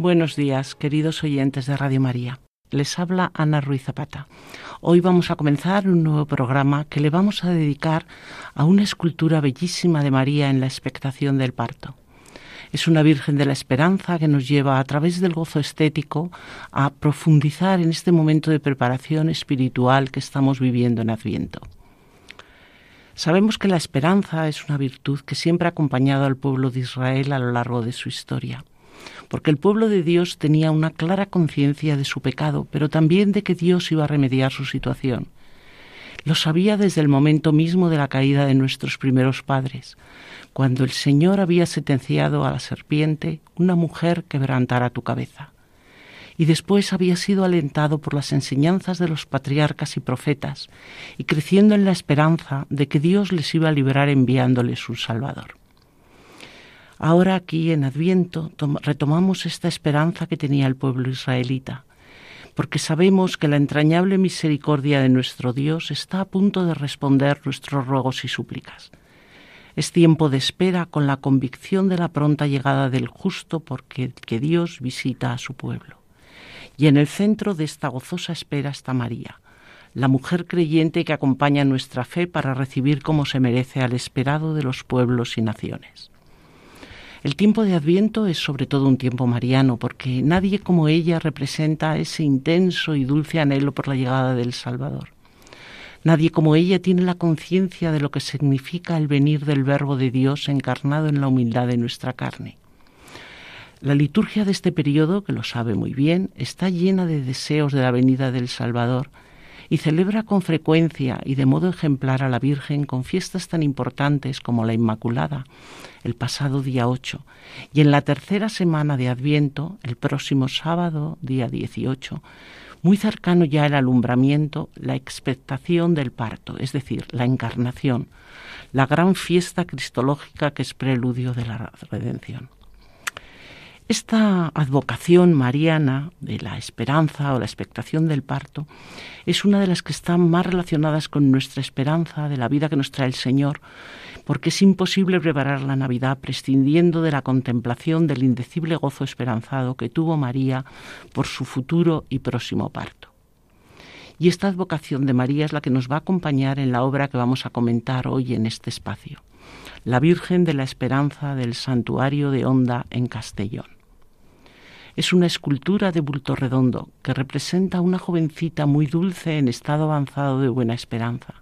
Buenos días, queridos oyentes de Radio María. Les habla Ana Ruiz Zapata. Hoy vamos a comenzar un nuevo programa que le vamos a dedicar a una escultura bellísima de María en la expectación del parto. Es una Virgen de la Esperanza que nos lleva a través del gozo estético a profundizar en este momento de preparación espiritual que estamos viviendo en Adviento. Sabemos que la esperanza es una virtud que siempre ha acompañado al pueblo de Israel a lo largo de su historia porque el pueblo de Dios tenía una clara conciencia de su pecado, pero también de que Dios iba a remediar su situación. Lo sabía desde el momento mismo de la caída de nuestros primeros padres, cuando el Señor había sentenciado a la serpiente, una mujer quebrantara tu cabeza. Y después había sido alentado por las enseñanzas de los patriarcas y profetas, y creciendo en la esperanza de que Dios les iba a liberar enviándoles un Salvador. Ahora aquí en Adviento retomamos esta esperanza que tenía el pueblo israelita, porque sabemos que la entrañable misericordia de nuestro Dios está a punto de responder nuestros ruegos y súplicas. Es tiempo de espera con la convicción de la pronta llegada del justo porque que Dios visita a su pueblo. Y en el centro de esta gozosa espera está María, la mujer creyente que acompaña nuestra fe para recibir como se merece al esperado de los pueblos y naciones. El tiempo de Adviento es sobre todo un tiempo mariano, porque nadie como ella representa ese intenso y dulce anhelo por la llegada del Salvador. Nadie como ella tiene la conciencia de lo que significa el venir del Verbo de Dios encarnado en la humildad de nuestra carne. La liturgia de este periodo, que lo sabe muy bien, está llena de deseos de la venida del Salvador, y celebra con frecuencia y de modo ejemplar a la Virgen con fiestas tan importantes como la Inmaculada, el pasado día 8, y en la tercera semana de Adviento, el próximo sábado, día 18, muy cercano ya el alumbramiento, la expectación del parto, es decir, la encarnación, la gran fiesta cristológica que es preludio de la redención. Esta advocación mariana de la esperanza o la expectación del parto es una de las que están más relacionadas con nuestra esperanza de la vida que nos trae el Señor, porque es imposible preparar la Navidad prescindiendo de la contemplación del indecible gozo esperanzado que tuvo María por su futuro y próximo parto. Y esta advocación de María es la que nos va a acompañar en la obra que vamos a comentar hoy en este espacio, la Virgen de la Esperanza del Santuario de Honda en Castellón. Es una escultura de bulto redondo que representa a una jovencita muy dulce en estado avanzado de buena esperanza.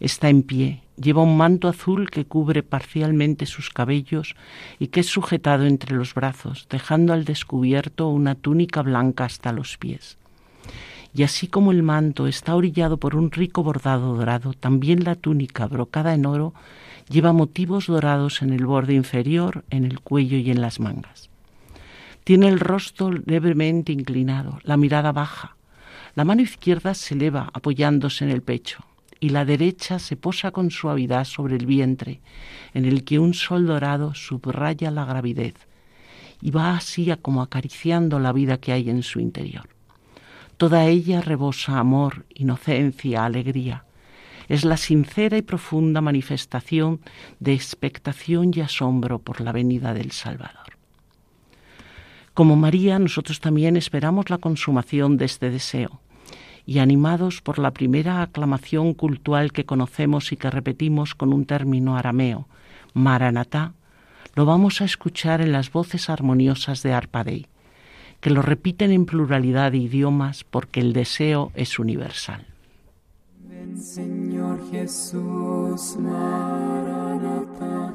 Está en pie, lleva un manto azul que cubre parcialmente sus cabellos y que es sujetado entre los brazos, dejando al descubierto una túnica blanca hasta los pies. Y así como el manto está orillado por un rico bordado dorado, también la túnica, brocada en oro, lleva motivos dorados en el borde inferior, en el cuello y en las mangas. Tiene el rostro levemente inclinado, la mirada baja. La mano izquierda se eleva apoyándose en el pecho y la derecha se posa con suavidad sobre el vientre, en el que un sol dorado subraya la gravidez y va así como acariciando la vida que hay en su interior. Toda ella rebosa amor, inocencia, alegría. Es la sincera y profunda manifestación de expectación y asombro por la venida del Salvador. Como María, nosotros también esperamos la consumación de este deseo y animados por la primera aclamación cultural que conocemos y que repetimos con un término arameo, Maranatá, lo vamos a escuchar en las voces armoniosas de Arpadei, que lo repiten en pluralidad de idiomas porque el deseo es universal. Señor Jesús, Maranatá.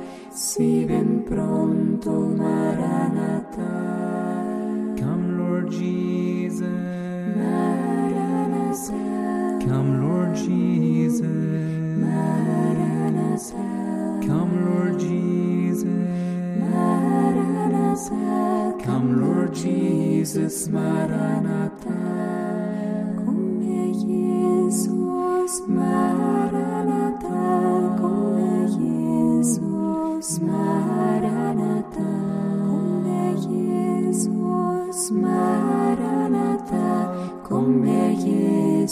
Si ven pronto, Maranata. Come, Lord Jesus. Maranatha, Come, Lord Jesus. Maranatha, Come, Lord Jesus. Maranatha, Come, Lord Jesus. Maranatha. Come Jesus, Maranatha,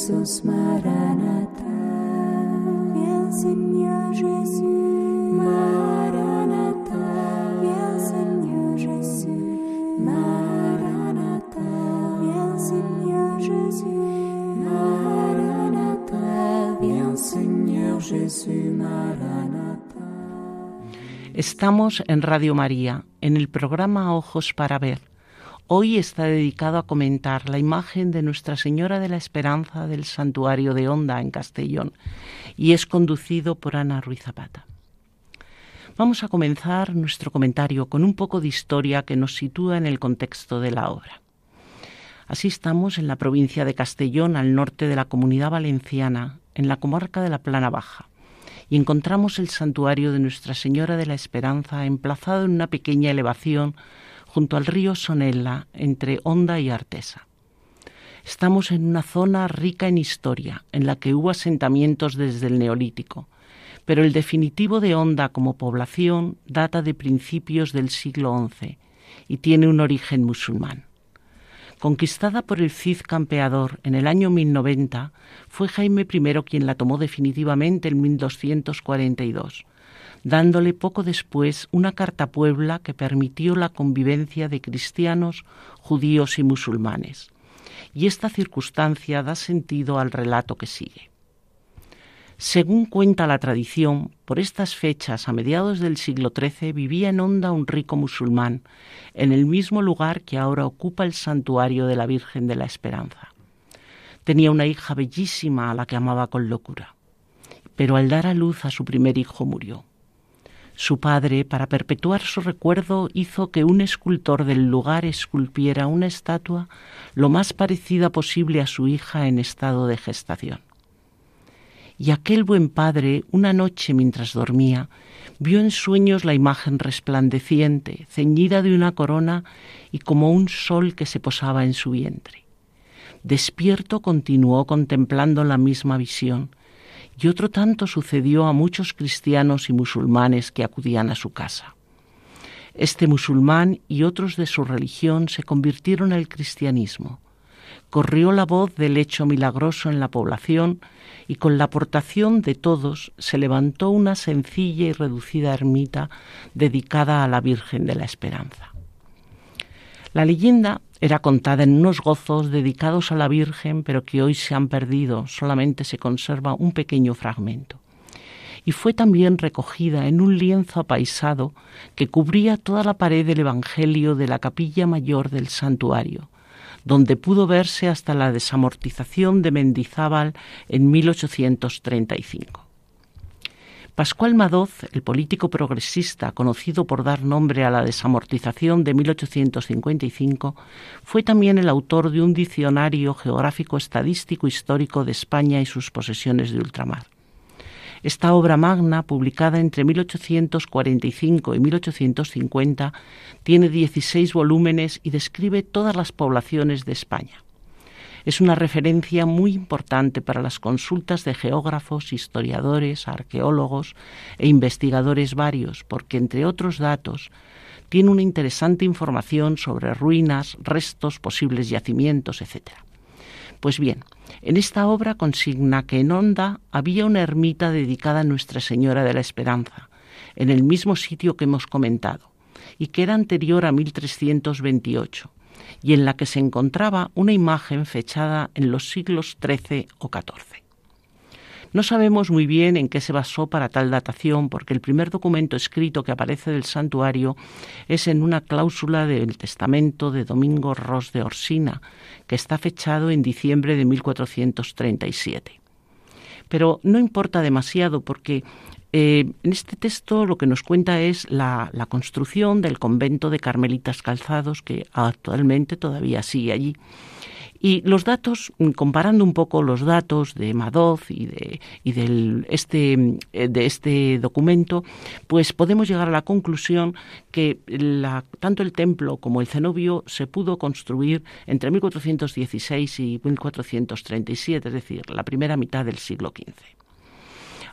Jesus, Maranatha. Viens Seigneur Jésus, Maranatha, viens Seigneur Jésus, Maranatha, viens Seigneur Jésus, Maranatha, viens Seigneur Jésus, Maranatha. Estamos en Radio María, en el programa Ojos para Ver. Hoy está dedicado a comentar la imagen de Nuestra Señora de la Esperanza del Santuario de Honda en Castellón y es conducido por Ana Ruiz Zapata. Vamos a comenzar nuestro comentario con un poco de historia que nos sitúa en el contexto de la obra. Así estamos en la provincia de Castellón, al norte de la comunidad valenciana, en la comarca de la Plana Baja, y encontramos el santuario de Nuestra Señora de la Esperanza emplazado en una pequeña elevación junto al río Sonella, entre Honda y Artesa. Estamos en una zona rica en historia, en la que hubo asentamientos desde el Neolítico, pero el definitivo de Honda como población data de principios del siglo XI y tiene un origen musulmán. Conquistada por el Cid campeador en el año 1090, fue Jaime I quien la tomó definitivamente en 1242, dándole poco después una carta a Puebla que permitió la convivencia de cristianos, judíos y musulmanes. Y esta circunstancia da sentido al relato que sigue. Según cuenta la tradición, por estas fechas, a mediados del siglo XIII, vivía en Honda un rico musulmán, en el mismo lugar que ahora ocupa el santuario de la Virgen de la Esperanza. Tenía una hija bellísima a la que amaba con locura, pero al dar a luz a su primer hijo murió. Su padre, para perpetuar su recuerdo, hizo que un escultor del lugar esculpiera una estatua lo más parecida posible a su hija en estado de gestación. Y aquel buen padre, una noche mientras dormía, vio en sueños la imagen resplandeciente, ceñida de una corona y como un sol que se posaba en su vientre. Despierto continuó contemplando la misma visión, y otro tanto sucedió a muchos cristianos y musulmanes que acudían a su casa. Este musulmán y otros de su religión se convirtieron al cristianismo. Corrió la voz del hecho milagroso en la población y con la aportación de todos se levantó una sencilla y reducida ermita dedicada a la Virgen de la Esperanza. La leyenda era contada en unos gozos dedicados a la Virgen, pero que hoy se han perdido, solamente se conserva un pequeño fragmento. Y fue también recogida en un lienzo apaisado que cubría toda la pared del Evangelio de la capilla mayor del santuario, donde pudo verse hasta la desamortización de Mendizábal en 1835. Pascual Madoz, el político progresista conocido por dar nombre a la desamortización de 1855, fue también el autor de un diccionario geográfico estadístico histórico de España y sus posesiones de ultramar. Esta obra magna, publicada entre 1845 y 1850, tiene 16 volúmenes y describe todas las poblaciones de España. Es una referencia muy importante para las consultas de geógrafos, historiadores, arqueólogos e investigadores varios, porque, entre otros datos, tiene una interesante información sobre ruinas, restos, posibles yacimientos, etc. Pues bien, en esta obra consigna que en Honda había una ermita dedicada a Nuestra Señora de la Esperanza, en el mismo sitio que hemos comentado, y que era anterior a 1328 y en la que se encontraba una imagen fechada en los siglos XIII o XIV. No sabemos muy bien en qué se basó para tal datación, porque el primer documento escrito que aparece del santuario es en una cláusula del testamento de Domingo Ros de Orsina, que está fechado en diciembre de 1437. Pero no importa demasiado porque eh, en este texto lo que nos cuenta es la, construcción del convento de Carmelitas Calzados, que actualmente todavía sigue allí. Y los datos, comparando un poco los datos de Madoz y de, este, eh, de este documento, pues podemos llegar a la conclusión que tanto el templo como el cenobio se pudo construir entre 1416 y 1437, es decir, la primera mitad del siglo XV.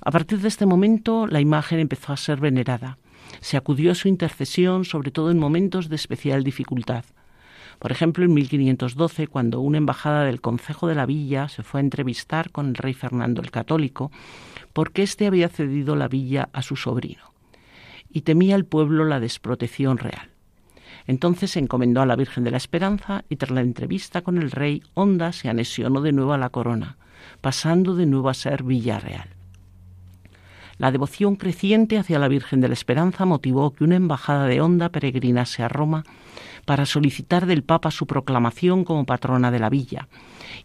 A partir de este momento, la imagen empezó a ser venerada. Se acudió a su intercesión, sobre todo en momentos de especial dificultad. Por ejemplo, en 1512, cuando una embajada del Concejo de la Villa se fue a entrevistar con el rey Fernando el Católico, porque éste había cedido la villa a su sobrino, y temía el pueblo la desprotección real. Entonces se encomendó a la Virgen de la Esperanza y tras la entrevista con el rey, Honda se anexionó de nuevo a la corona, pasando de nuevo a ser Villa Real. La devoción creciente hacia la Virgen de la Esperanza motivó que una embajada de Honda peregrinase a Roma para solicitar del Papa su proclamación como patrona de la villa,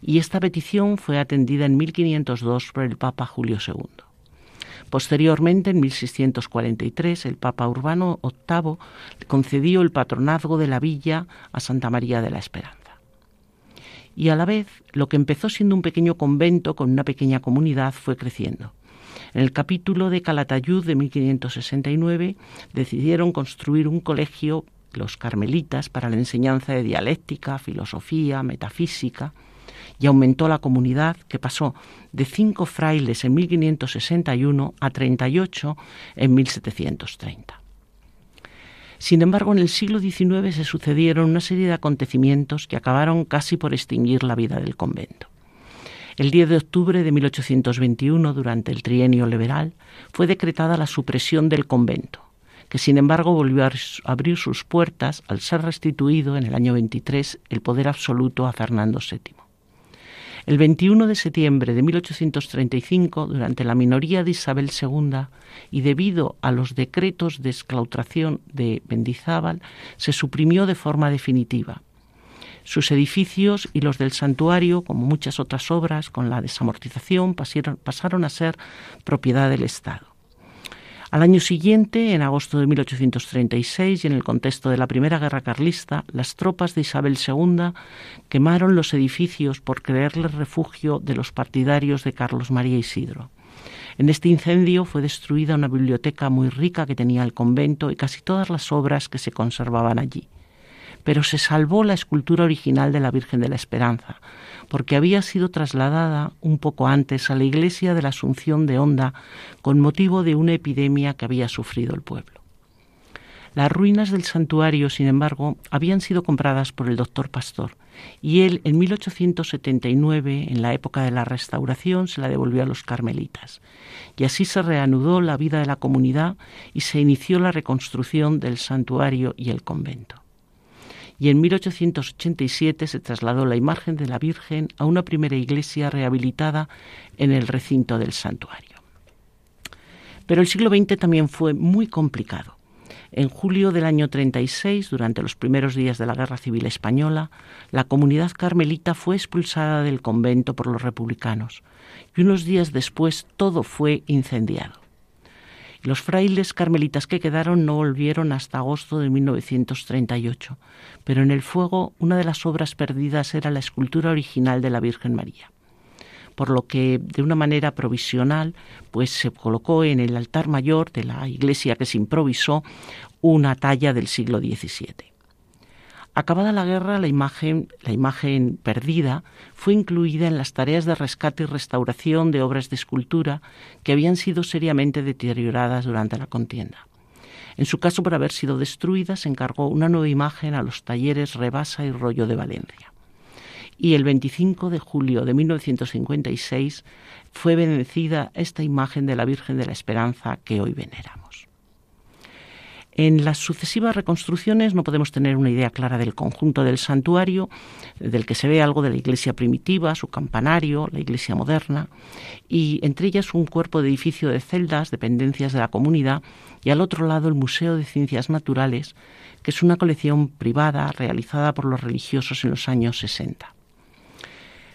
y esta petición fue atendida en 1502 por el Papa Julio II. Posteriormente, en 1643, el Papa Urbano VIII concedió el patronazgo de la villa a Santa María de la Esperanza. Y a la vez, lo que empezó siendo un pequeño convento con una pequeña comunidad fue creciendo. En el capítulo de Calatayud de 1569 decidieron construir un colegio los carmelitas para la enseñanza de dialéctica, filosofía, metafísica, y aumentó la comunidad que pasó de cinco frailes en 1561 a 38 en 1730. Sin embargo, en el siglo XIX se sucedieron una serie de acontecimientos que acabaron casi por extinguir la vida del convento. El 10 de octubre de 1821, durante el trienio liberal, fue decretada la supresión del convento, que sin embargo volvió a abrir sus puertas al ser restituido en el año 23 el poder absoluto a Fernando VII. El 21 de septiembre de 1835, durante la minoría de Isabel II y debido a los decretos de esclautración de Mendizábal, se suprimió de forma definitiva. Sus edificios y los del santuario, como muchas otras obras, con la desamortización, pasaron a ser propiedad del Estado. Al año siguiente, en agosto de 1836, y en el contexto de la Primera Guerra Carlista, las tropas de Isabel II quemaron los edificios por creerles refugio de los partidarios de Carlos María Isidro. En este incendio fue destruida una biblioteca muy rica que tenía el convento y casi todas las obras que se conservaban allí. Pero se salvó la escultura original de la Virgen de la Esperanza, porque había sido trasladada un poco antes a la iglesia de la Asunción de Honda con motivo de una epidemia que había sufrido el pueblo. Las ruinas del santuario, sin embargo, habían sido compradas por el doctor Pastor, y él en 1879, en la época de la restauración, se la devolvió a los carmelitas. Y así se reanudó la vida de la comunidad y se inició la reconstrucción del santuario y el convento y en 1887 se trasladó la imagen de la Virgen a una primera iglesia rehabilitada en el recinto del santuario. Pero el siglo XX también fue muy complicado. En julio del año 36, durante los primeros días de la Guerra Civil Española, la comunidad carmelita fue expulsada del convento por los republicanos y unos días después todo fue incendiado. Los frailes carmelitas que quedaron no volvieron hasta agosto de 1938, pero en el fuego una de las obras perdidas era la escultura original de la Virgen María por lo que de una manera provisional pues se colocó en el altar mayor de la iglesia que se improvisó una talla del siglo XVII. Acabada la guerra, la imagen, perdida fue incluida en las tareas de rescate y restauración de obras de escultura que habían sido seriamente deterioradas durante la contienda. En su caso, por haber sido destruida, se encargó una nueva imagen a los talleres Rebasa y Rollo de Valencia. Y el 25 de julio de 1956 fue bendecida esta imagen de la Virgen de la Esperanza que hoy veneramos. En las sucesivas reconstrucciones no podemos tener una idea clara del conjunto del santuario, del que se ve algo de la iglesia primitiva, su campanario, la iglesia moderna, y entre ellas un cuerpo de edificio de celdas, dependencias de la comunidad, y al otro lado el Museo de Ciencias Naturales, que es una colección privada realizada por los religiosos en los años 60.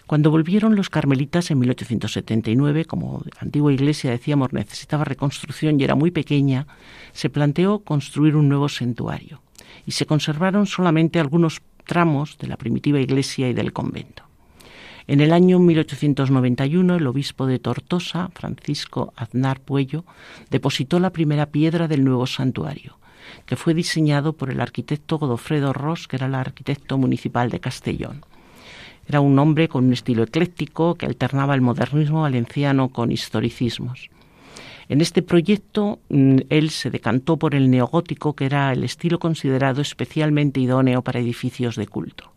Cuando volvieron los carmelitas en 1879, como la antigua iglesia decíamos necesitaba reconstrucción y era muy pequeña, se planteó construir un nuevo santuario y se conservaron solamente algunos tramos de la primitiva iglesia y del convento. En el año 1891 el obispo de Tortosa, Francisco Aznar Puello, depositó la primera piedra del nuevo santuario, que fue diseñado por el arquitecto Godofredo Ross, que era el arquitecto municipal de Castellón. Era un hombre con un estilo ecléctico que alternaba el modernismo valenciano con historicismos. En este proyecto mm, él se decantó por el neogótico, que era el estilo considerado especialmente idóneo para edificios de culto.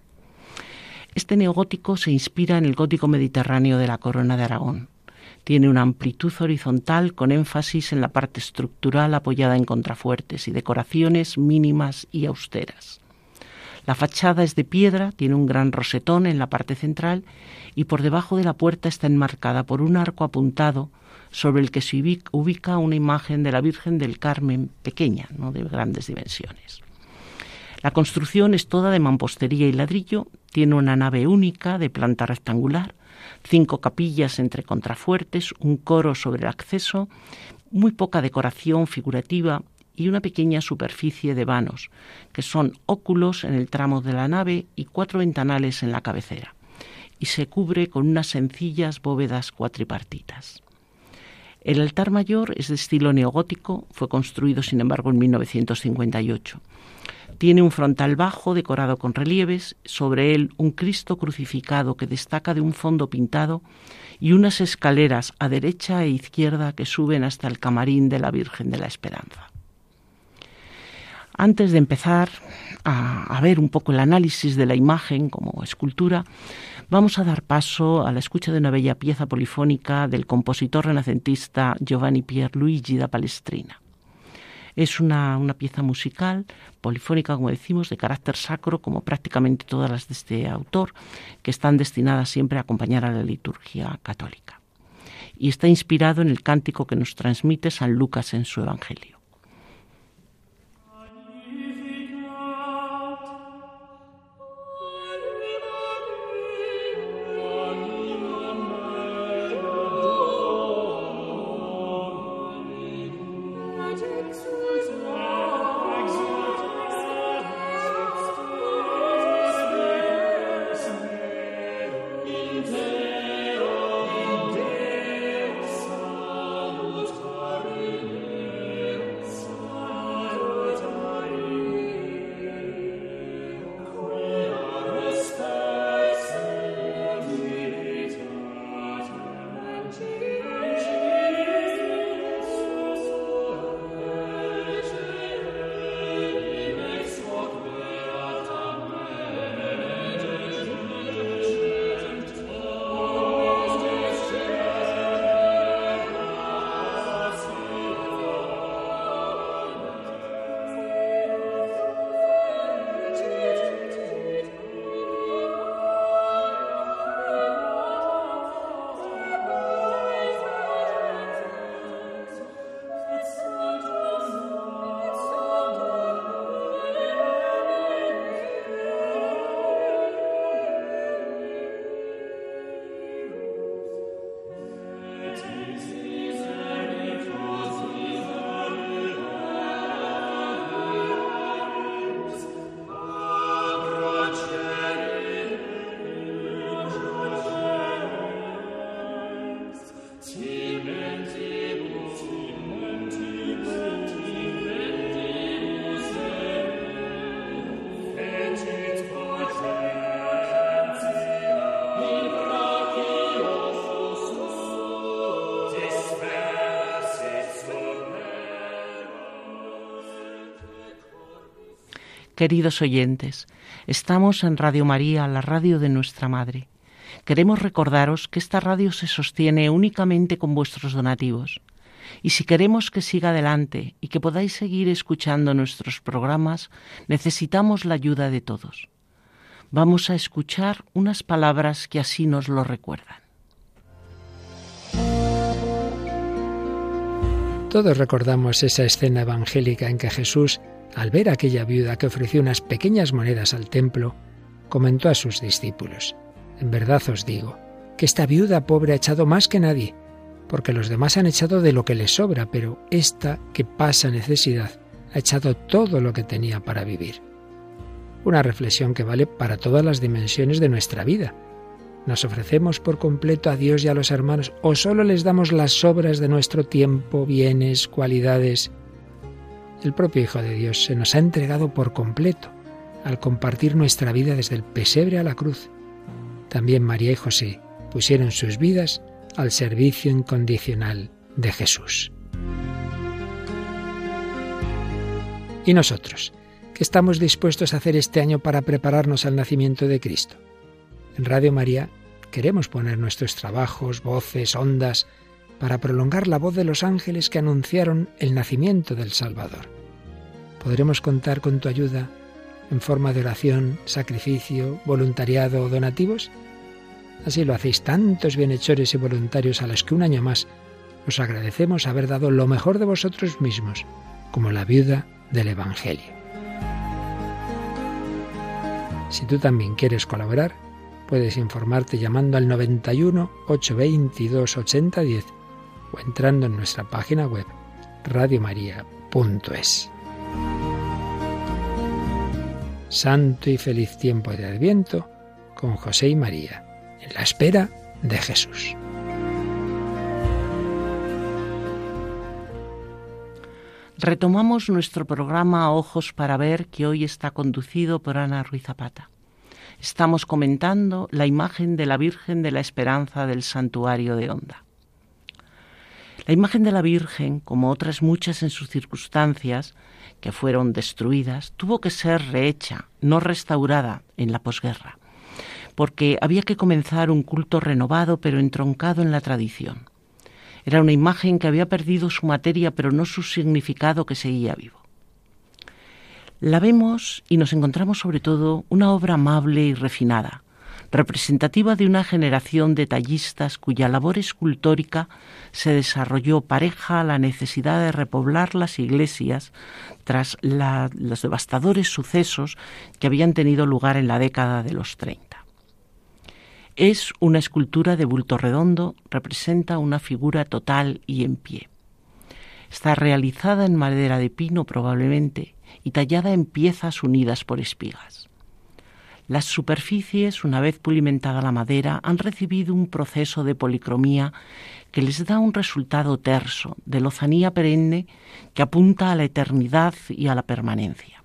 Este neogótico se inspira en el gótico mediterráneo de la Corona de Aragón. Tiene una amplitud horizontal con énfasis en la parte estructural apoyada en contrafuertes y decoraciones mínimas y austeras. La fachada es de piedra, tiene un gran rosetón en la parte central y por debajo de la puerta está enmarcada por un arco apuntado sobre el que se ubica una imagen de la Virgen del Carmen pequeña, no de grandes dimensiones. La construcción es toda de mampostería y ladrillo, tiene una nave única de planta rectangular, cinco capillas entre contrafuertes, un coro sobre el acceso, muy poca decoración figurativa y una pequeña superficie de vanos, que son óculos en el tramo de la nave y cuatro ventanales en la cabecera, y se cubre con unas sencillas bóvedas cuatripartitas. El altar mayor es de estilo neogótico, fue construido sin embargo en 1958. Tiene un frontal bajo decorado con relieves, sobre él un Cristo crucificado que destaca de un fondo pintado y unas escaleras a derecha e izquierda que suben hasta el camarín de la Virgen de la Esperanza. Antes de empezar a, ver un poco el análisis de la imagen como escultura, vamos a dar paso a la escucha de una bella pieza polifónica del compositor renacentista Giovanni Pierluigi da Palestrina. Es una, pieza musical, polifónica, como decimos, de carácter sacro, como prácticamente todas las de este autor, que están destinadas siempre a acompañar a la liturgia católica. Y está inspirado en el cántico que nos transmite San Lucas en su Evangelio. Queridos oyentes, estamos en Radio María, la radio de nuestra Madre. Queremos recordaros que esta radio se sostiene únicamente con vuestros donativos. Y si queremos que siga adelante y que podáis seguir escuchando nuestros programas, necesitamos la ayuda de todos. Vamos a escuchar unas palabras que así nos lo recuerdan. Todos recordamos esa escena evangélica en que Jesús, al ver a aquella viuda que ofreció unas pequeñas monedas al templo, comentó a sus discípulos, En verdad os digo, que esta viuda pobre ha echado más que nadie, porque los demás han echado de lo que les sobra, pero esta que pasa necesidad ha echado todo lo que tenía para vivir. Una reflexión que vale para todas las dimensiones de nuestra vida. ¿Nos ofrecemos por completo a Dios y a los hermanos o solo les damos las sobras de nuestro tiempo, bienes, cualidades? El propio Hijo de Dios se nos ha entregado por completo al compartir nuestra vida desde el pesebre a la cruz. También María y José pusieron sus vidas al servicio incondicional de Jesús. ¿Y nosotros? ¿Qué estamos dispuestos a hacer este año para prepararnos al nacimiento de Cristo? En Radio María queremos poner nuestros trabajos, voces, ondas, para prolongar la voz de los ángeles que anunciaron el nacimiento del Salvador. ¿Podremos contar con tu ayuda en forma de oración, sacrificio, voluntariado o donativos? Así lo hacéis tantos bienhechores y voluntarios a los que un año más os agradecemos haber dado lo mejor de vosotros mismos, como la viuda del Evangelio. Si tú también quieres colaborar, puedes informarte llamando al 91 822 8010 o entrando en nuestra página web radiomaria.es. Santo y feliz tiempo de Adviento con José y María en la espera de Jesús. Retomamos nuestro programa Ojos para Ver que hoy está conducido por Ana Ruiz Zapata. Estamos comentando la imagen de la Virgen de la Esperanza del Santuario de Onda. La imagen de la Virgen, como otras muchas en sus circunstancias, que fueron destruidas, tuvo que ser rehecha, no restaurada en la posguerra porque había que comenzar un culto renovado pero entroncado en la tradición. Era una imagen que había perdido su materia pero no su significado que seguía vivo. La vemos y nos encontramos sobre todo una obra amable y refinada, representativa de una generación de tallistas cuya labor escultórica se desarrolló pareja a la necesidad de repoblar las iglesias tras los devastadores sucesos que habían tenido lugar en la década de los 30. Es una escultura de bulto redondo, representa una figura total y en pie. Está realizada en madera de pino probablemente y tallada en piezas unidas por espigas. Las superficies, una vez pulimentada la madera, han recibido un proceso de policromía que les da un resultado terso, de lozanía perenne que apunta a la eternidad y a la permanencia.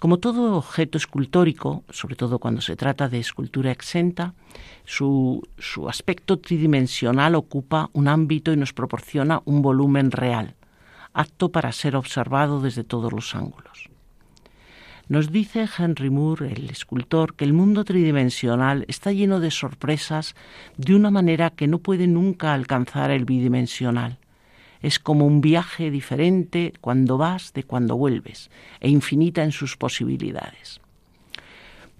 Como todo objeto escultórico, sobre todo cuando se trata de escultura exenta, su, su, aspecto tridimensional ocupa un ámbito y nos proporciona un volumen real, apto para ser observado desde todos los ángulos. Nos dice Henry Moore, el escultor, que el mundo tridimensional está lleno de sorpresas de una manera que no puede nunca alcanzar el bidimensional es como un viaje diferente cuando vas de cuando vuelves, e infinita en sus posibilidades.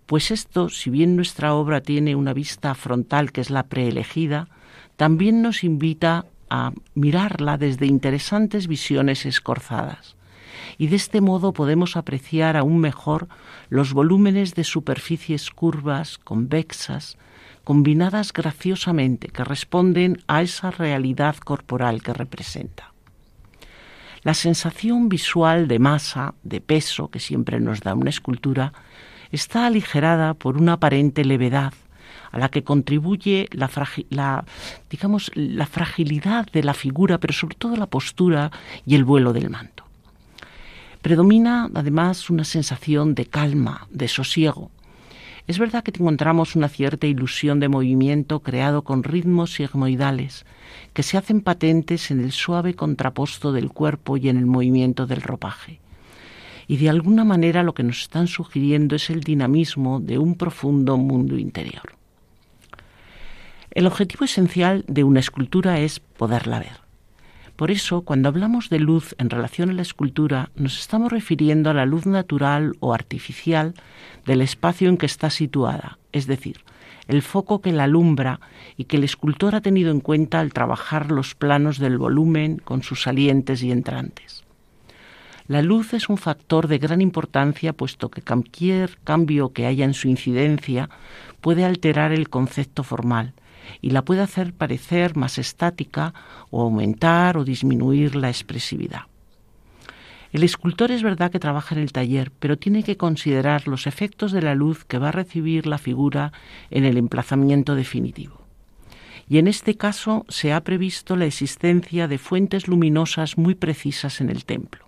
Pues esto, si bien nuestra obra tiene una vista frontal que es la preelegida, también nos invita a mirarla desde interesantes visiones escorzadas. Y de este modo podemos apreciar aún mejor los volúmenes de superficies curvas, convexas, combinadas graciosamente que responden a esa realidad corporal que representa. La sensación visual de masa, de peso que siempre nos da una escultura, está aligerada por una aparente levedad a la que contribuye la, la fragilidad de la figura, pero sobre todo la postura y el vuelo del manto. Predomina además una sensación de calma, de sosiego, es verdad que encontramos una cierta ilusión de movimiento creado con ritmos sigmoidales que se hacen patentes en el suave contraposto del cuerpo y en el movimiento del ropaje. Y de alguna manera lo que nos están sugiriendo es el dinamismo de un profundo mundo interior. El objetivo esencial de una escultura es poderla ver. Por eso, cuando hablamos de luz en relación a la escultura, nos estamos refiriendo a la luz natural o artificial del espacio en que está situada, es decir, el foco que la alumbra y que el escultor ha tenido en cuenta al trabajar los planos del volumen con sus salientes y entrantes. La luz es un factor de gran importancia puesto que cualquier cambio que haya en su incidencia puede alterar el concepto formal y la puede hacer parecer más estática o aumentar o disminuir la expresividad. El escultor es verdad que trabaja en el taller, pero tiene que considerar los efectos de la luz que va a recibir la figura en el emplazamiento definitivo. Y en este caso se ha previsto la existencia de fuentes luminosas muy precisas en el templo.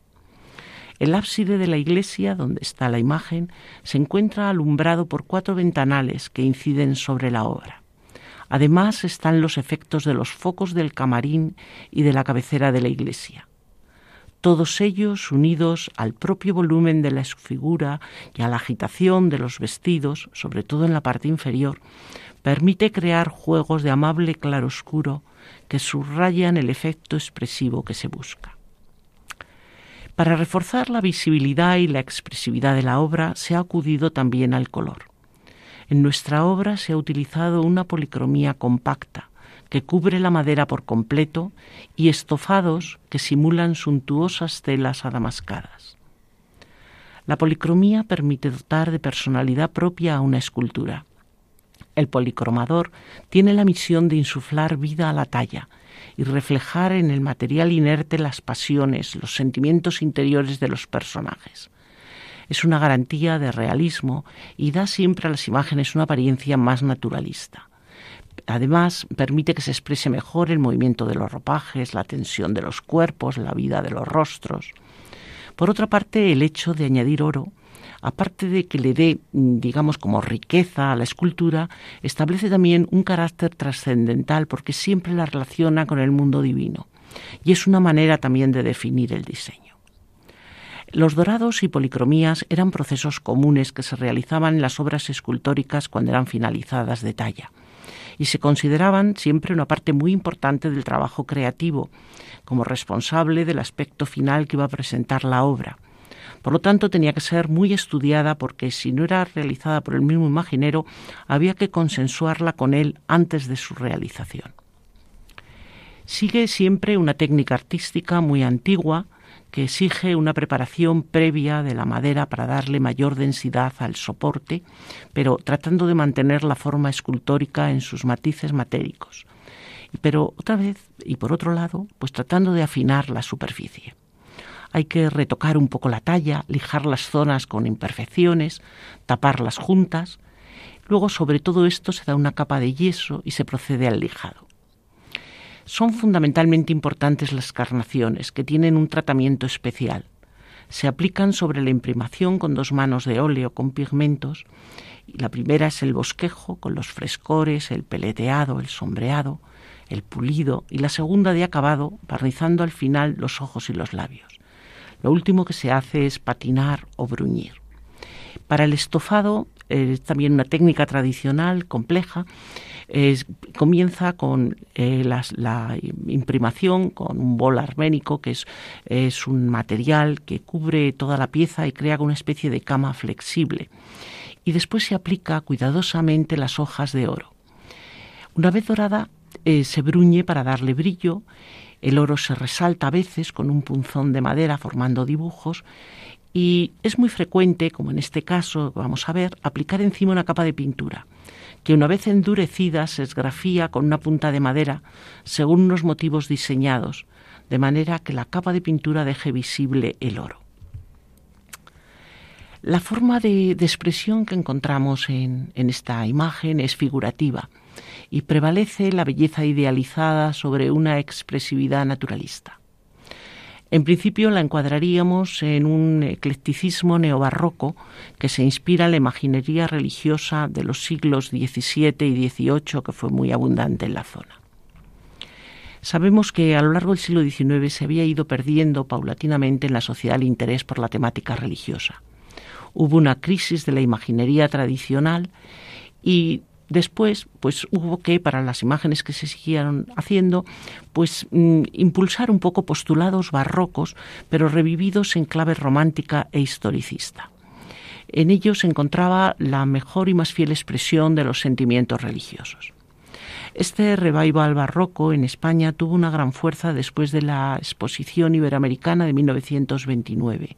El ábside de la iglesia, donde está la imagen, se encuentra alumbrado por cuatro ventanales que inciden sobre la obra. Además están los efectos de los focos del camarín y de la cabecera de la iglesia. Todos ellos unidos al propio volumen de la figura y a la agitación de los vestidos, sobre todo en la parte inferior, permite crear juegos de amable claroscuro que subrayan el efecto expresivo que se busca. Para reforzar la visibilidad y la expresividad de la obra se ha acudido también al color. En nuestra obra se ha utilizado una policromía compacta que cubre la madera por completo y estofados que simulan suntuosas telas adamascadas. La policromía permite dotar de personalidad propia a una escultura. El policromador tiene la misión de insuflar vida a la talla y reflejar en el material inerte las pasiones, los sentimientos interiores de los personajes. Es una garantía de realismo y da siempre a las imágenes una apariencia más naturalista. Además, permite que se exprese mejor el movimiento de los ropajes, la tensión de los cuerpos, la vida de los rostros. Por otra parte, el hecho de añadir oro aparte de que le dé, digamos, como riqueza a la escultura, establece también un carácter trascendental porque siempre la relaciona con el mundo divino. Y es una manera también de definir el diseño. Los dorados y policromías eran procesos comunes que se realizaban en las obras escultóricas cuando eran finalizadas de talla y se consideraban siempre una parte muy importante del trabajo creativo, como responsable del aspecto final que iba a presentar la obra. Por lo tanto, tenía que ser muy estudiada porque si no era realizada por el mismo imaginero, había que consensuarla con él antes de su realización. Sigue siempre una técnica artística muy antigua que exige una preparación previa de la madera para darle mayor densidad al soporte, pero tratando de mantener la forma escultórica en sus matices matéricos. Pero otra vez, y por otro lado, pues tratando de afinar la superficie hay que retocar un poco la talla, lijar las zonas con imperfecciones, tapar las juntas. Luego sobre todo esto se da una capa de yeso y se procede al lijado. Son fundamentalmente importantes las carnaciones, que tienen un tratamiento especial. Se aplican sobre la imprimación con dos manos de óleo con pigmentos. La primera es el bosquejo, con los frescores, el peleteado, el sombreado, el pulido, y la segunda de acabado, barnizando al final los ojos y los labios. Lo último que se hace es patinar o bruñir. Para el estofado es también una técnica tradicional compleja. Comienza con eh, la imprimación con un bol arménico, que es, es, un material que cubre toda la pieza y crea una especie de cama flexible. Y después se aplica cuidadosamente las hojas de oro. Una vez dorada, eh, se bruñe para darle brillo el oro se resalta a veces con un punzón de madera formando dibujos y es muy frecuente, como en este caso vamos a ver, aplicar encima una capa de pintura, que una vez endurecida se esgrafía con una punta de madera según unos motivos diseñados, de manera que la capa de pintura deje visible el oro. La forma de, expresión que encontramos en esta imagen es figurativa y prevalece la belleza idealizada sobre una expresividad naturalista. En principio la encuadraríamos en un eclecticismo neobarroco que se inspira en la imaginería religiosa de los siglos XVII y XVIII que fue muy abundante en la zona. Sabemos que a lo largo del siglo XIX se había ido perdiendo paulatinamente en la sociedad el interés por la temática religiosa. Hubo una crisis de la imaginería tradicional y Después, pues hubo que, para las imágenes que se siguieron haciendo, pues mm, impulsar un poco postulados barrocos, pero revividos en clave romántica e historicista. En ellos se encontraba la mejor y más fiel expresión de los sentimientos religiosos. Este revival barroco en España tuvo una gran fuerza después de la Exposición Iberoamericana de 1929,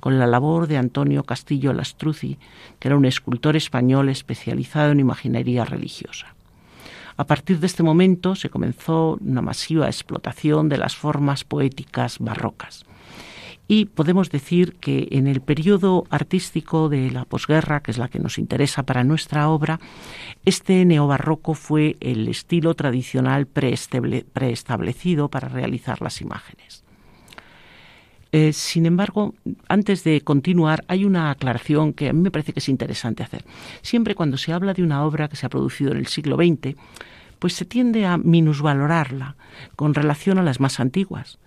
con la labor de Antonio Castillo Lastruzzi, que era un escultor español especializado en imaginería religiosa. A partir de este momento se comenzó una masiva explotación de las formas poéticas barrocas y podemos decir que en el periodo artístico de la posguerra, que es la que nos interesa para nuestra obra, este neobarroco fue el estilo tradicional preestablecido para realizar las imágenes. Eh, sin embargo, antes de continuar, hay una aclaración que a mí me parece que es interesante hacer. Siempre cuando se habla de una obra que se ha producido en el siglo XX, pues se tiende a minusvalorarla con relación a las más antiguas.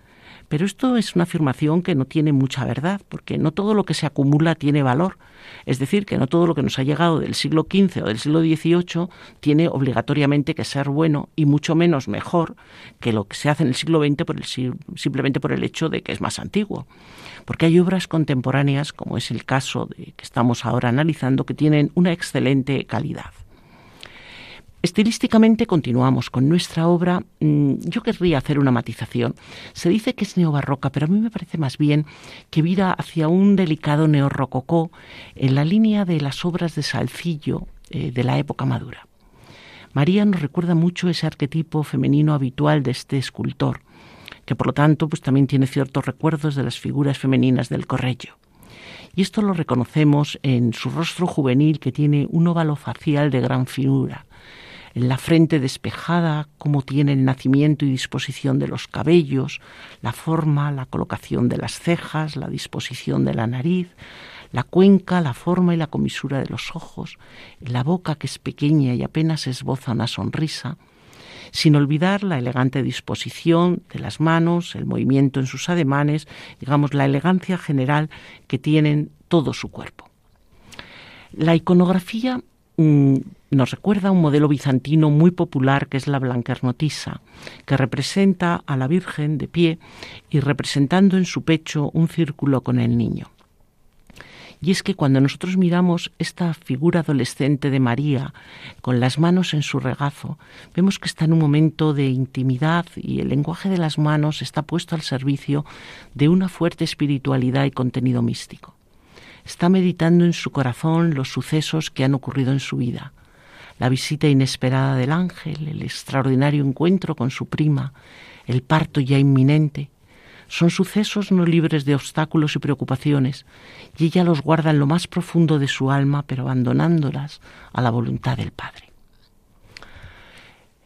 Pero esto es una afirmación que no tiene mucha verdad, porque no todo lo que se acumula tiene valor. Es decir, que no todo lo que nos ha llegado del siglo XV o del siglo XVIII tiene obligatoriamente que ser bueno y mucho menos mejor que lo que se hace en el siglo XX por el, simplemente por el hecho de que es más antiguo. Porque hay obras contemporáneas, como es el caso de que estamos ahora analizando, que tienen una excelente calidad. Estilísticamente continuamos con nuestra obra. Mm, yo querría hacer una matización. Se dice que es neobarroca, pero a mí me parece más bien que vira hacia un delicado neorrococó en la línea de las obras de Salcillo eh, de la época madura. María nos recuerda mucho ese arquetipo femenino habitual de este escultor, que por lo tanto pues, también tiene ciertos recuerdos de las figuras femeninas del Corrello. Y esto lo reconocemos en su rostro juvenil que tiene un óvalo facial de gran finura, la frente despejada, cómo tiene el nacimiento y disposición de los cabellos, la forma, la colocación de las cejas, la disposición de la nariz, la cuenca, la forma y la comisura de los ojos, la boca que es pequeña y apenas esboza una sonrisa, sin olvidar la elegante disposición de las manos, el movimiento en sus ademanes, digamos, la elegancia general que tienen todo su cuerpo. La iconografía mm, nos recuerda un modelo bizantino muy popular que es la Blanquernotisa, que representa a la Virgen de pie y representando en su pecho un círculo con el niño. Y es que cuando nosotros miramos esta figura adolescente de María con las manos en su regazo, vemos que está en un momento de intimidad y el lenguaje de las manos está puesto al servicio de una fuerte espiritualidad y contenido místico. Está meditando en su corazón los sucesos que han ocurrido en su vida, la visita inesperada del ángel, el extraordinario encuentro con su prima, el parto ya inminente, son sucesos no libres de obstáculos y preocupaciones, y ella los guarda en lo más profundo de su alma, pero abandonándolas a la voluntad del Padre.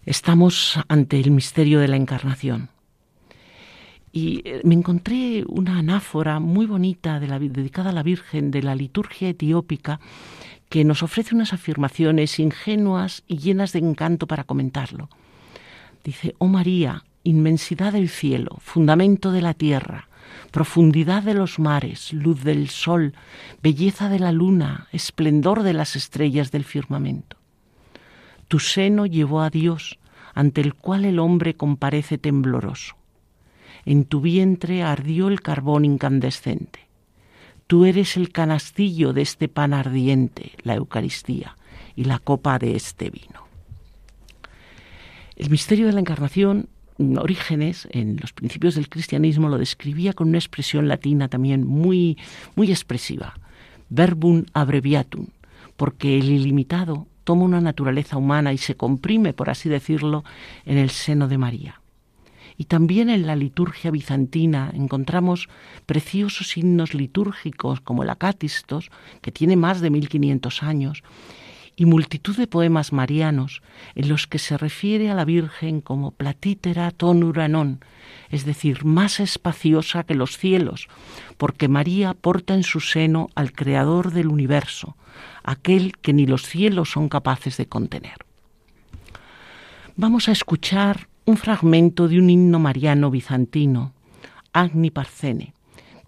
Estamos ante el misterio de la encarnación. Y eh, me encontré una anáfora muy bonita dedicada a la Virgen de la liturgia etiópica que nos ofrece unas afirmaciones ingenuas y llenas de encanto para comentarlo. Dice, oh María, inmensidad del cielo, fundamento de la tierra, profundidad de los mares, luz del sol, belleza de la luna, esplendor de las estrellas del firmamento. Tu seno llevó a Dios, ante el cual el hombre comparece tembloroso. En tu vientre ardió el carbón incandescente. Tú eres el canastillo de este pan ardiente, la Eucaristía, y la copa de este vino. El misterio de la encarnación, Orígenes, en los principios del cristianismo, lo describía con una expresión latina también muy, muy expresiva, verbum abreviatum, porque el ilimitado toma una naturaleza humana y se comprime, por así decirlo, en el seno de María. Y también en la liturgia bizantina encontramos preciosos himnos litúrgicos como el Acatistos, que tiene más de 1500 años, y multitud de poemas marianos en los que se refiere a la Virgen como platítera tonuranon, es decir, más espaciosa que los cielos, porque María porta en su seno al Creador del universo, aquel que ni los cielos son capaces de contener. Vamos a escuchar un fragmento de un himno mariano bizantino, Agni Parcene,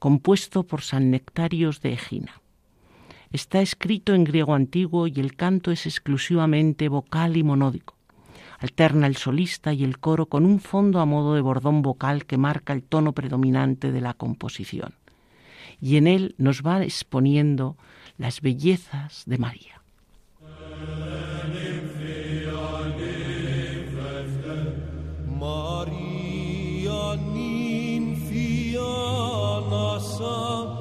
compuesto por San Nectarios de Egina. Está escrito en griego antiguo y el canto es exclusivamente vocal y monódico. Alterna el solista y el coro con un fondo a modo de bordón vocal que marca el tono predominante de la composición. Y en él nos va exponiendo las bellezas de María. awesome.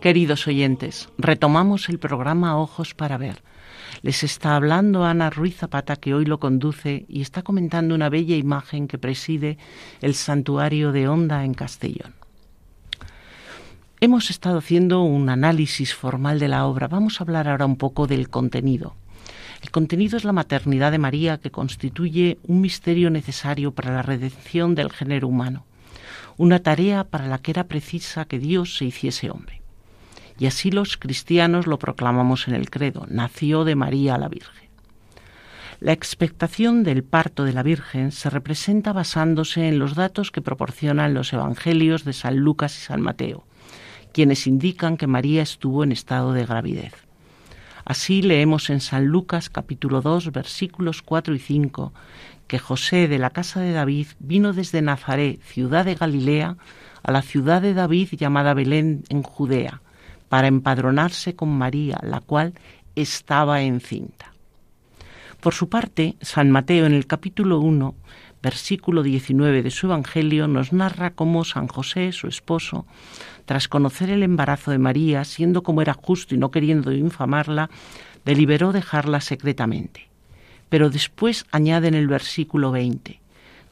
Queridos oyentes, retomamos el programa Ojos para Ver. Les está hablando Ana Ruiz Zapata, que hoy lo conduce y está comentando una bella imagen que preside el santuario de Honda en Castellón. Hemos estado haciendo un análisis formal de la obra. Vamos a hablar ahora un poco del contenido. El contenido es la maternidad de María, que constituye un misterio necesario para la redención del género humano, una tarea para la que era precisa que Dios se hiciese hombre. Y así los cristianos lo proclamamos en el credo, nació de María la Virgen. La expectación del parto de la Virgen se representa basándose en los datos que proporcionan los Evangelios de San Lucas y San Mateo, quienes indican que María estuvo en estado de gravidez. Así leemos en San Lucas capítulo 2 versículos 4 y 5 que José de la casa de David vino desde Nazaret, ciudad de Galilea, a la ciudad de David llamada Belén en Judea, para empadronarse con María, la cual estaba encinta. Por su parte, San Mateo en el capítulo 1, versículo 19 de su Evangelio, nos narra cómo San José, su esposo, tras conocer el embarazo de María, siendo como era justo y no queriendo infamarla, deliberó dejarla secretamente. Pero después añade en el versículo 20,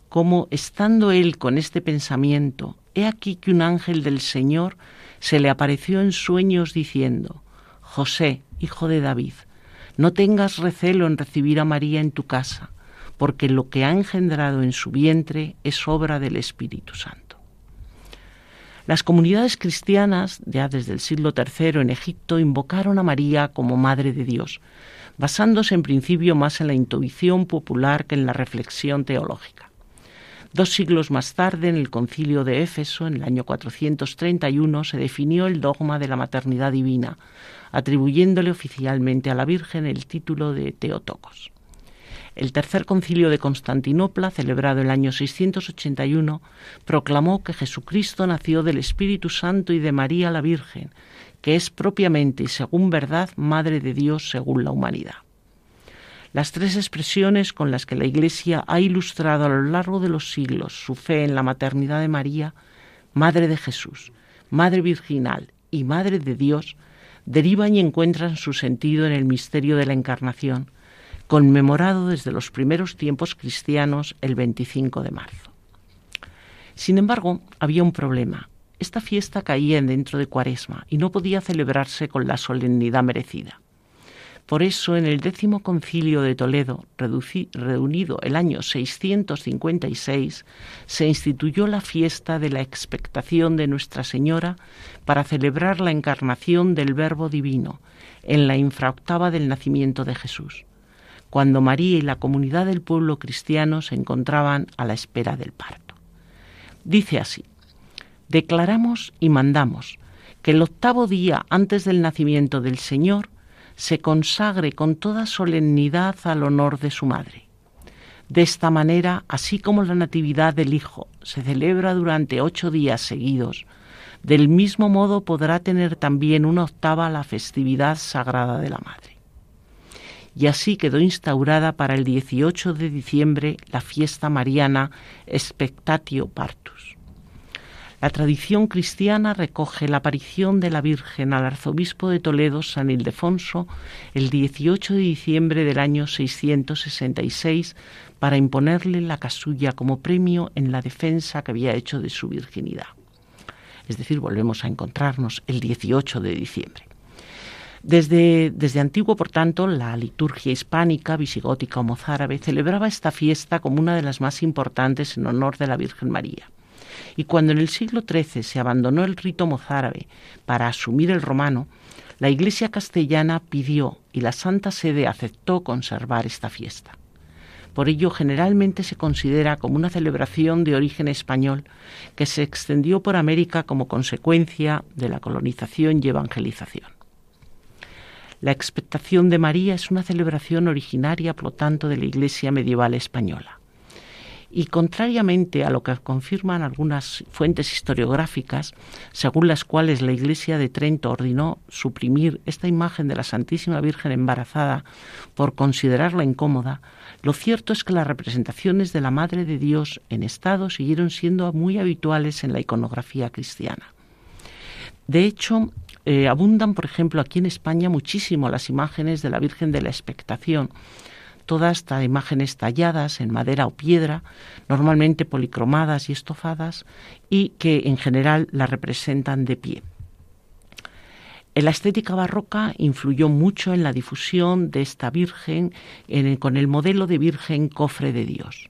como estando él con este pensamiento, he aquí que un ángel del Señor se le apareció en sueños diciendo, José, hijo de David, no tengas recelo en recibir a María en tu casa, porque lo que ha engendrado en su vientre es obra del Espíritu Santo. Las comunidades cristianas, ya desde el siglo III en Egipto, invocaron a María como Madre de Dios, basándose en principio más en la intuición popular que en la reflexión teológica. Dos siglos más tarde, en el concilio de Éfeso, en el año 431, se definió el dogma de la maternidad divina, atribuyéndole oficialmente a la Virgen el título de Teotocos. El tercer concilio de Constantinopla, celebrado el año 681, proclamó que Jesucristo nació del Espíritu Santo y de María la Virgen, que es propiamente y según verdad Madre de Dios según la humanidad. Las tres expresiones con las que la Iglesia ha ilustrado a lo largo de los siglos su fe en la maternidad de María, Madre de Jesús, Madre Virginal y Madre de Dios, derivan y encuentran su sentido en el misterio de la Encarnación, conmemorado desde los primeros tiempos cristianos el 25 de marzo. Sin embargo, había un problema. Esta fiesta caía dentro de Cuaresma y no podía celebrarse con la solemnidad merecida. Por eso, en el décimo concilio de Toledo, reunido el año 656, se instituyó la fiesta de la expectación de Nuestra Señora para celebrar la encarnación del Verbo Divino en la infraoctava del nacimiento de Jesús, cuando María y la comunidad del pueblo cristiano se encontraban a la espera del parto. Dice así, declaramos y mandamos que el octavo día antes del nacimiento del Señor se consagre con toda solemnidad al honor de su madre. De esta manera, así como la Natividad del Hijo se celebra durante ocho días seguidos, del mismo modo podrá tener también una octava la festividad sagrada de la Madre. Y así quedó instaurada para el 18 de diciembre la fiesta mariana Spectatio Partus. La tradición cristiana recoge la aparición de la Virgen al arzobispo de Toledo, San Ildefonso, el 18 de diciembre del año 666 para imponerle la casulla como premio en la defensa que había hecho de su virginidad. Es decir, volvemos a encontrarnos el 18 de diciembre. Desde, desde, antiguo, por tanto, la liturgia hispánica, visigótica o mozárabe celebraba esta fiesta como una de las más importantes en honor de la Virgen María. Y cuando en el siglo XIII se abandonó el rito mozárabe para asumir el romano, la Iglesia castellana pidió y la Santa Sede aceptó conservar esta fiesta. Por ello, generalmente se considera como una celebración de origen español que se extendió por América como consecuencia de la colonización y evangelización. La expectación de María es una celebración originaria, por lo tanto, de la Iglesia medieval española. Y contrariamente a lo que confirman algunas fuentes historiográficas, según las cuales la Iglesia de Trento ordenó suprimir esta imagen de la Santísima Virgen embarazada por considerarla incómoda, lo cierto es que las representaciones de la Madre de Dios en estado siguieron siendo muy habituales en la iconografía cristiana. De hecho, eh, abundan, por ejemplo, aquí en España muchísimo las imágenes de la Virgen de la Expectación, todas imágenes talladas en madera o piedra, normalmente policromadas y estofadas, y que en general la representan de pie. La estética barroca influyó mucho en la difusión de esta Virgen con el modelo de Virgen cofre de Dios.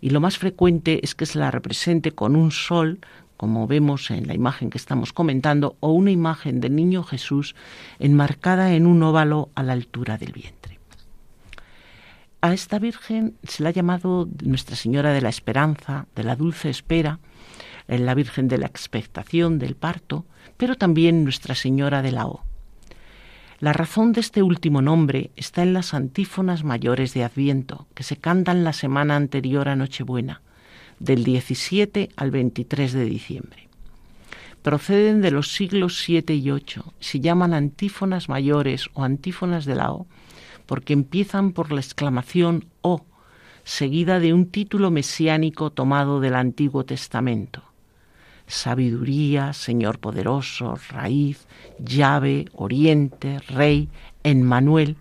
Y lo más frecuente es que se la represente con un sol, como vemos en la imagen que estamos comentando, o una imagen del niño Jesús enmarcada en un óvalo a la altura del vientre. A esta Virgen se la ha llamado Nuestra Señora de la Esperanza, de la Dulce Espera, la Virgen de la Expectación, del Parto, pero también Nuestra Señora de la O. La razón de este último nombre está en las antífonas mayores de Adviento, que se cantan la semana anterior a Nochebuena, del 17 al 23 de diciembre. Proceden de los siglos 7 y 8, se llaman antífonas mayores o antífonas de la O, porque empiezan por la exclamación Oh, seguida de un título mesiánico tomado del Antiguo Testamento. Sabiduría, Señor poderoso, raíz, llave, oriente, rey, Emmanuel.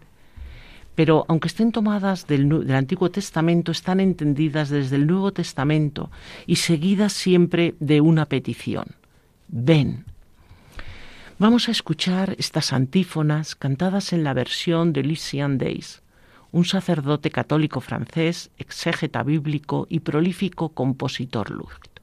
Pero aunque estén tomadas del, del, Antiguo Testamento, están entendidas desde el Nuevo Testamento y seguidas siempre de una petición. Ven, Vamos a escuchar estas antífonas cantadas en la versión de Lycian Days, un sacerdote católico francés, exégeta bíblico y prolífico compositor lucht.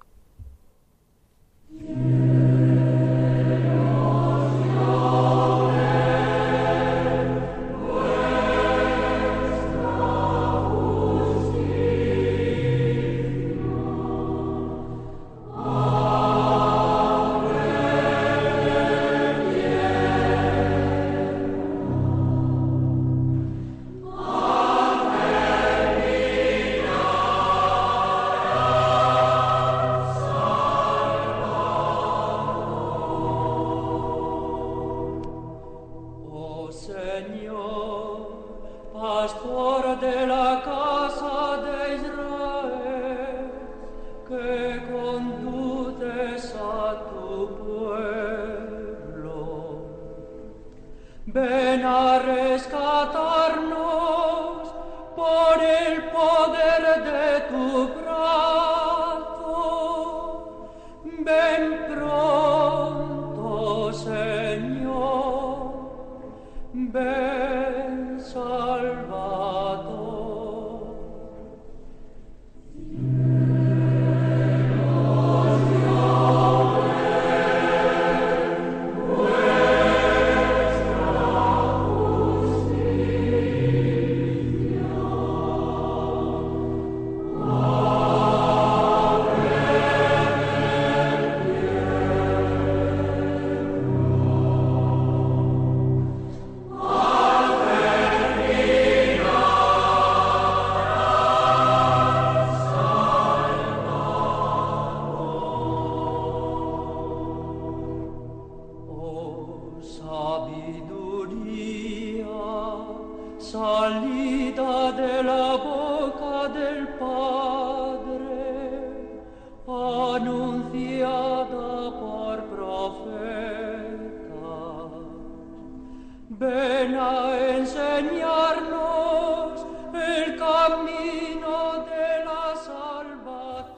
Ven a enseñarnos el camino de la salvación.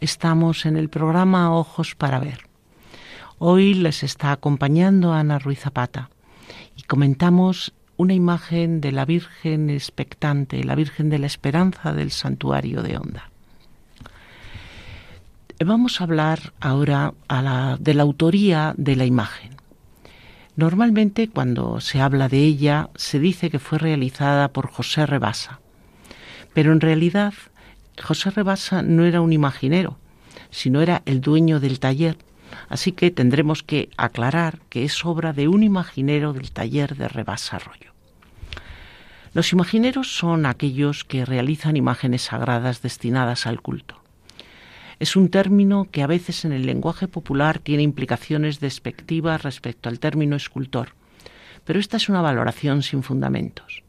Estamos en el programa Ojos para Ver. Hoy les está acompañando Ana Ruiz Zapata y comentamos una imagen de la Virgen expectante, la Virgen de la Esperanza del santuario de Onda. Vamos a hablar ahora de la autoría de la imagen. Normalmente cuando se habla de ella se dice que fue realizada por José Rebasa, pero en realidad José Rebasa no era un imaginero, sino era el dueño del taller, así que tendremos que aclarar que es obra de un imaginero del taller de Rebasa Arroyo. Los imagineros son aquellos que realizan imágenes sagradas destinadas al culto. Es un término que a veces en el lenguaje popular tiene implicaciones despectivas respecto al término escultor, pero esta es una valoración sin fundamentos.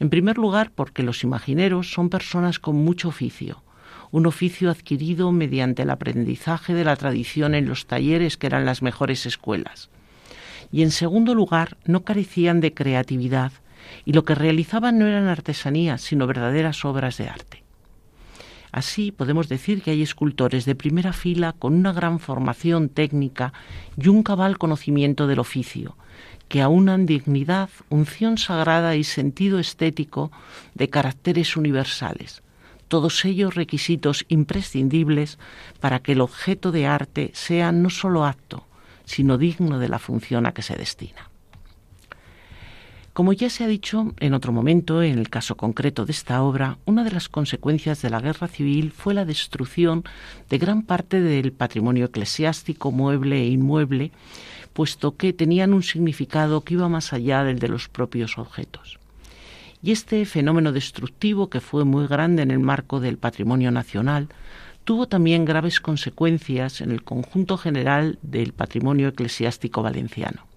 En primer lugar, porque los imagineros son personas con mucho oficio, un oficio adquirido mediante el aprendizaje de la tradición en los talleres que eran las mejores escuelas. Y en segundo lugar, no carecían de creatividad y lo que realizaban no eran artesanías, sino verdaderas obras de arte. Así podemos decir que hay escultores de primera fila con una gran formación técnica y un cabal conocimiento del oficio, que aunan dignidad, unción sagrada y sentido estético de caracteres universales, todos ellos requisitos imprescindibles para que el objeto de arte sea no solo acto, sino digno de la función a que se destina. Como ya se ha dicho en otro momento, en el caso concreto de esta obra, una de las consecuencias de la guerra civil fue la destrucción de gran parte del patrimonio eclesiástico, mueble e inmueble, puesto que tenían un significado que iba más allá del de los propios objetos. Y este fenómeno destructivo, que fue muy grande en el marco del patrimonio nacional, tuvo también graves consecuencias en el conjunto general del patrimonio eclesiástico valenciano.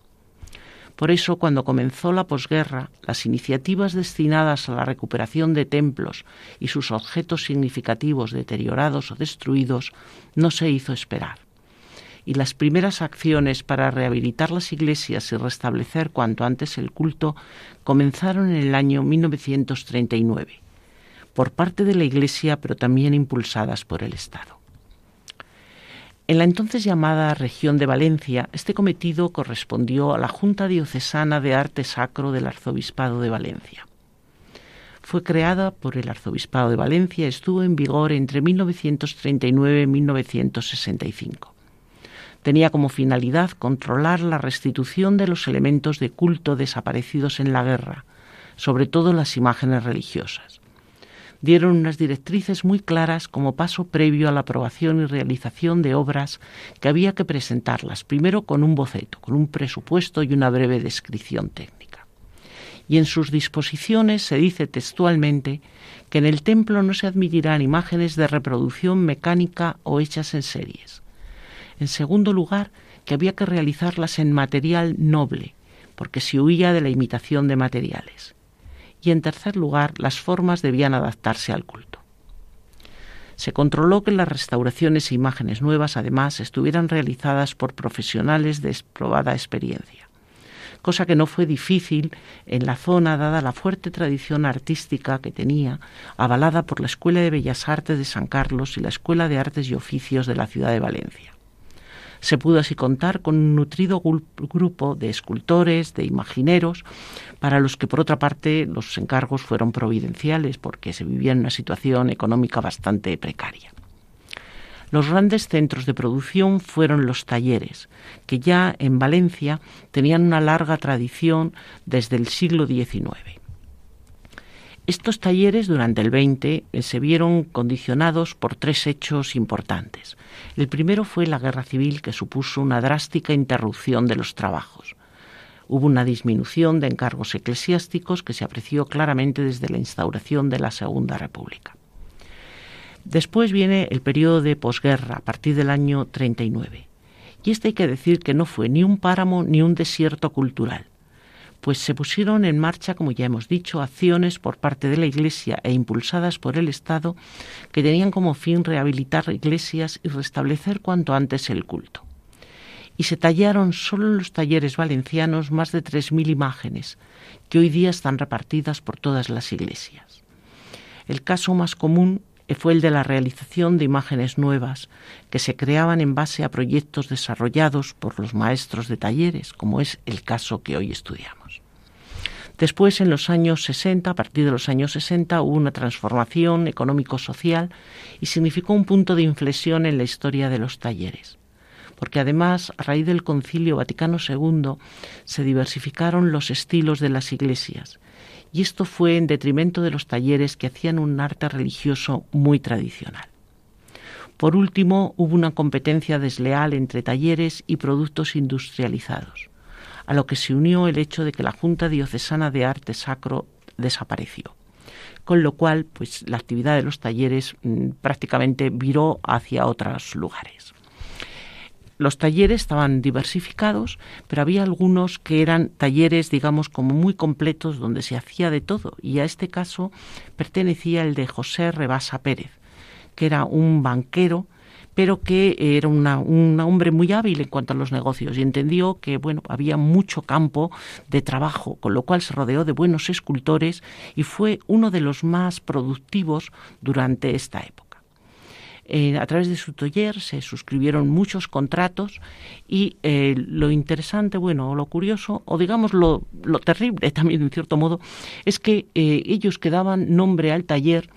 Por eso, cuando comenzó la posguerra, las iniciativas destinadas a la recuperación de templos y sus objetos significativos deteriorados o destruidos no se hizo esperar. Y las primeras acciones para rehabilitar las iglesias y restablecer cuanto antes el culto comenzaron en el año 1939, por parte de la Iglesia, pero también impulsadas por el Estado. En la entonces llamada región de Valencia, este cometido correspondió a la Junta Diocesana de Arte Sacro del Arzobispado de Valencia. Fue creada por el Arzobispado de Valencia y estuvo en vigor entre 1939 y 1965. Tenía como finalidad controlar la restitución de los elementos de culto desaparecidos en la guerra, sobre todo las imágenes religiosas dieron unas directrices muy claras como paso previo a la aprobación y realización de obras que había que presentarlas, primero con un boceto, con un presupuesto y una breve descripción técnica. Y en sus disposiciones se dice textualmente que en el templo no se admitirán imágenes de reproducción mecánica o hechas en series. En segundo lugar, que había que realizarlas en material noble, porque se huía de la imitación de materiales y en tercer lugar las formas debían adaptarse al culto. Se controló que las restauraciones e imágenes nuevas además estuvieran realizadas por profesionales de exprobada experiencia, cosa que no fue difícil en la zona dada la fuerte tradición artística que tenía, avalada por la Escuela de Bellas Artes de San Carlos y la Escuela de Artes y Oficios de la ciudad de Valencia. Se pudo así contar con un nutrido grupo de escultores, de imagineros, para los que por otra parte los encargos fueron providenciales porque se vivía en una situación económica bastante precaria. Los grandes centros de producción fueron los talleres, que ya en Valencia tenían una larga tradición desde el siglo XIX. Estos talleres durante el XX eh, se vieron condicionados por tres hechos importantes. El primero fue la guerra civil que supuso una drástica interrupción de los trabajos. Hubo una disminución de encargos eclesiásticos que se apreció claramente desde la instauración de la Segunda República. Después viene el periodo de posguerra, a partir del año 39. Y este hay que decir que no fue ni un páramo ni un desierto cultural pues se pusieron en marcha, como ya hemos dicho, acciones por parte de la Iglesia e impulsadas por el Estado que tenían como fin rehabilitar iglesias y restablecer cuanto antes el culto. Y se tallaron solo en los talleres valencianos más de 3.000 imágenes, que hoy día están repartidas por todas las iglesias. El caso más común fue el de la realización de imágenes nuevas, que se creaban en base a proyectos desarrollados por los maestros de talleres, como es el caso que hoy estudiamos. Después, en los años 60, a partir de los años 60, hubo una transformación económico-social y significó un punto de inflexión en la historia de los talleres. Porque además, a raíz del Concilio Vaticano II, se diversificaron los estilos de las iglesias y esto fue en detrimento de los talleres que hacían un arte religioso muy tradicional. Por último, hubo una competencia desleal entre talleres y productos industrializados, a lo que se unió el hecho de que la Junta Diocesana de Arte Sacro desapareció, con lo cual pues la actividad de los talleres mm, prácticamente viró hacia otros lugares. Los talleres estaban diversificados, pero había algunos que eran talleres, digamos, como muy completos, donde se hacía de todo. Y a este caso pertenecía el de José Rebasa Pérez, que era un banquero, pero que era un hombre muy hábil en cuanto a los negocios y entendió que bueno había mucho campo de trabajo, con lo cual se rodeó de buenos escultores y fue uno de los más productivos durante esta época. Eh, a través de su taller se suscribieron muchos contratos y eh, lo interesante, bueno, o lo curioso, o digamos lo, terrible también en cierto modo, es que eh, ellos que daban nombre al taller,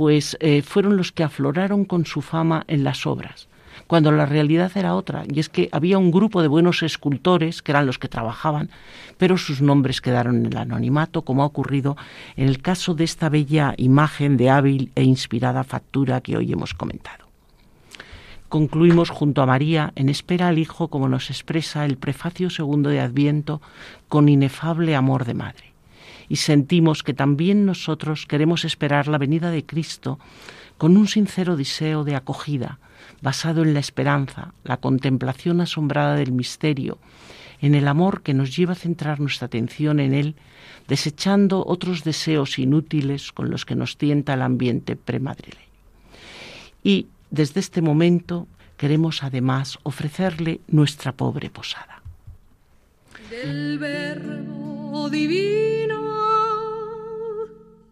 pues fueron los que afloraron con su fama en las obras cuando la realidad era otra, y es que había un grupo de buenos escultores, que eran los que trabajaban, pero sus nombres quedaron en el anonimato, como ha ocurrido en el caso de esta bella imagen de hábil e inspirada factura que hoy hemos comentado. Concluimos junto a María en espera al Hijo, como nos expresa el prefacio segundo de Adviento, con inefable amor de madre. Y sentimos que también nosotros queremos esperar la venida de Cristo con un sincero deseo de acogida, basado en la esperanza, la contemplación asombrada del misterio, en el amor que nos lleva a centrar nuestra atención en él, desechando otros deseos inútiles con los que nos tienta el ambiente premadrileño. Y desde este momento queremos además ofrecerle nuestra pobre posada. Del verbo divino,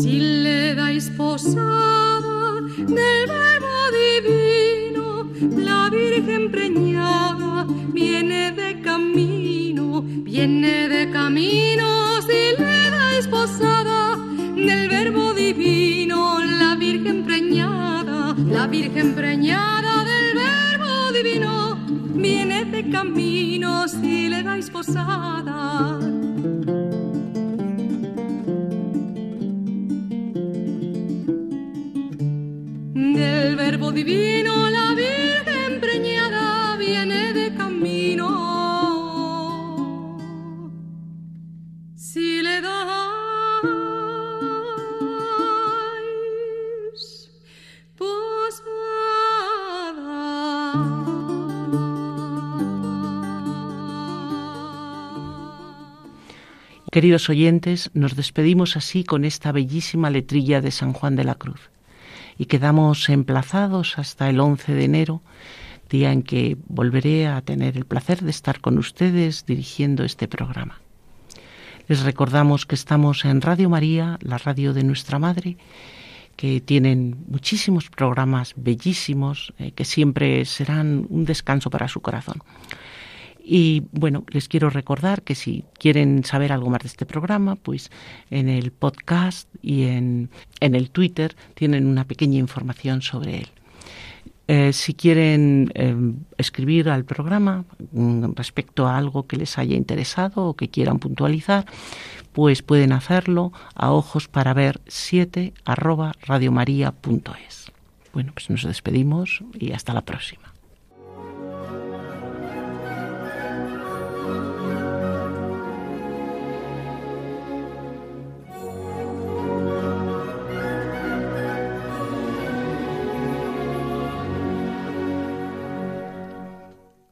Si le dais posada del verbo divino, la Virgen preñada viene de camino, viene de camino. Si le dais posada del verbo divino, la Virgen preñada, la Virgen preñada del verbo divino, viene de camino. Si le dais posada. Queridos oyentes, nos despedimos así con esta bellísima letrilla de San Juan de la Cruz y quedamos emplazados hasta el 11 de enero, día en que volveré a tener el placer de estar con ustedes dirigiendo este programa. Les recordamos que estamos en Radio María, la radio de nuestra Madre, que tienen muchísimos programas bellísimos eh, que siempre serán un descanso para su corazón. Y bueno, les quiero recordar que si quieren saber algo más de este programa, pues en el podcast y en, en el Twitter tienen una pequeña información sobre él. Eh, si quieren eh, escribir al programa mm, respecto a algo que les haya interesado o que quieran puntualizar, pues pueden hacerlo a ojos para ver 7 arroba radiomaria.es. Bueno, pues nos despedimos y hasta la próxima.